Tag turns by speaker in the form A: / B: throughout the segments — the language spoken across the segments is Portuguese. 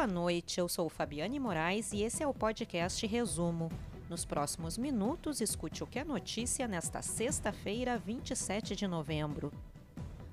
A: Boa noite, eu sou Fabiane Moraes e esse é o podcast Resumo. Nos próximos minutos, escute o que é notícia nesta sexta-feira, 27 de novembro.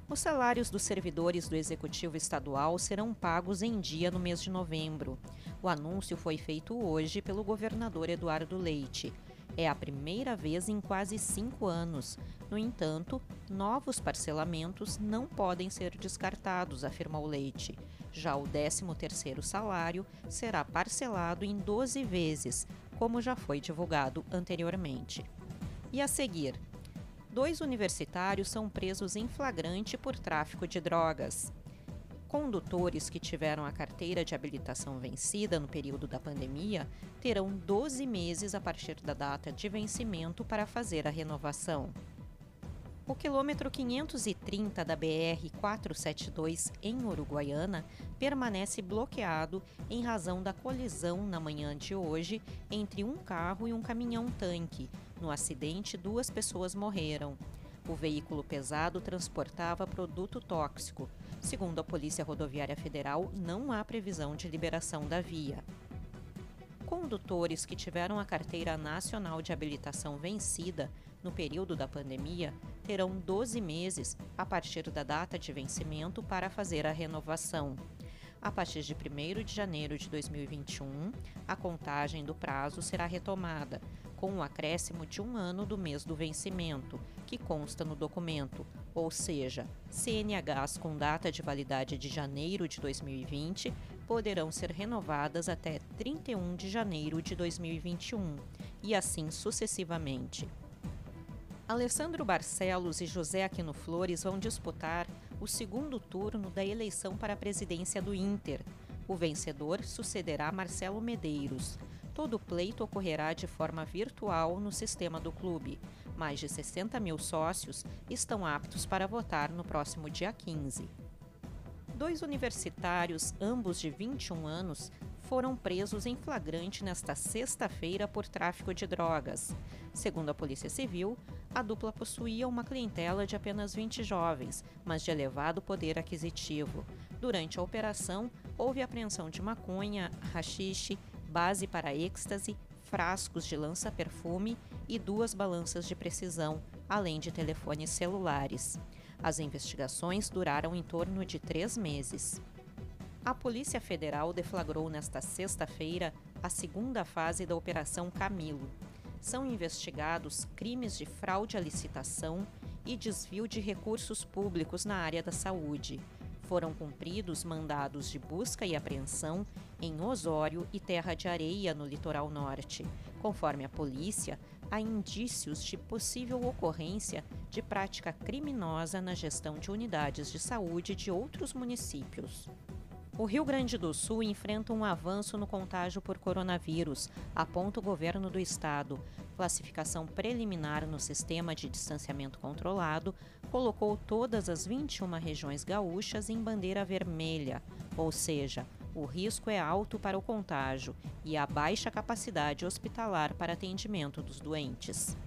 A: Os salários dos servidores do Executivo Estadual serão pagos em dia no mês de novembro. O anúncio foi feito hoje pelo governador Eduardo Leite. É a primeira vez em quase cinco anos. No entanto, novos parcelamentos não podem ser descartados, afirmou Leite. Já o 13º salário será parcelado em 12 vezes, como já foi divulgado anteriormente. E a seguir, dois universitários são presos em flagrante por tráfico de drogas. Condutores que tiveram a carteira de habilitação vencida no período da pandemia terão 12 meses a partir da data de vencimento para fazer a renovação. O quilômetro 530 da BR 472 em Uruguaiana permanece bloqueado em razão da colisão na manhã de hoje entre um carro e um caminhão-tanque. No acidente, duas pessoas morreram. O veículo pesado transportava produto tóxico. Segundo a Polícia Rodoviária Federal, não há previsão de liberação da via. Condutores que tiveram a carteira nacional de habilitação vencida no período da pandemia terão 12 meses a partir da data de vencimento para fazer a renovação. A partir de 1 de janeiro de 2021, a contagem do prazo será retomada, com o um acréscimo de um ano do mês do vencimento, que consta no documento, ou seja, CNHs com data de validade de janeiro de 2020 poderão ser renovadas até 31 de janeiro de 2021, e assim sucessivamente. Alessandro Barcelos e José Aquino Flores vão disputar o segundo turno da eleição para a presidência do Inter. O vencedor sucederá Marcelo Medeiros. Todo o pleito ocorrerá de forma virtual no sistema do clube. Mais de 60 mil sócios estão aptos para votar no próximo dia 15. Dois universitários, ambos de 21 anos, foram presos em flagrante nesta sexta-feira por tráfico de drogas. Segundo a Polícia Civil, a dupla possuía uma clientela de apenas 20 jovens, mas de elevado poder aquisitivo. Durante a operação, houve apreensão de maconha, rachixe, base para êxtase, frascos de lança-perfume e duas balanças de precisão, além de telefones celulares. As investigações duraram em torno de três meses. A Polícia Federal deflagrou nesta sexta-feira a segunda fase da Operação Camilo. São investigados crimes de fraude à licitação e desvio de recursos públicos na área da saúde. Foram cumpridos mandados de busca e apreensão em Osório e Terra de Areia, no litoral norte. Conforme a polícia, há indícios de possível ocorrência de prática criminosa na gestão de unidades de saúde de outros municípios. O Rio Grande do Sul enfrenta um avanço no contágio por coronavírus, aponta o governo do estado. Classificação preliminar no sistema de distanciamento controlado colocou todas as 21 regiões gaúchas em bandeira vermelha, ou seja, o risco é alto para o contágio e há baixa capacidade hospitalar para atendimento dos doentes.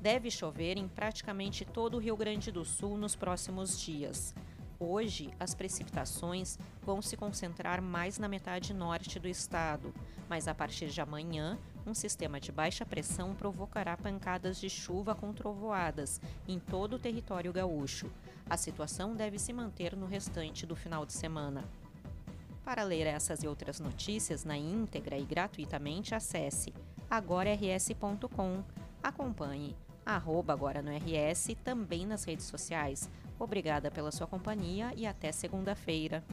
A: Deve chover em praticamente todo o Rio Grande do Sul nos próximos dias. Hoje, as precipitações vão se concentrar mais na metade norte do estado, mas a partir de amanhã, um sistema de baixa pressão provocará pancadas de chuva com trovoadas em todo o território gaúcho. A situação deve se manter no restante do final de semana. Para ler essas e outras notícias na íntegra e gratuitamente, acesse agorars.com. Acompanhe arroba agora no RS também nas redes sociais Obrigada pela sua companhia e até segunda-feira.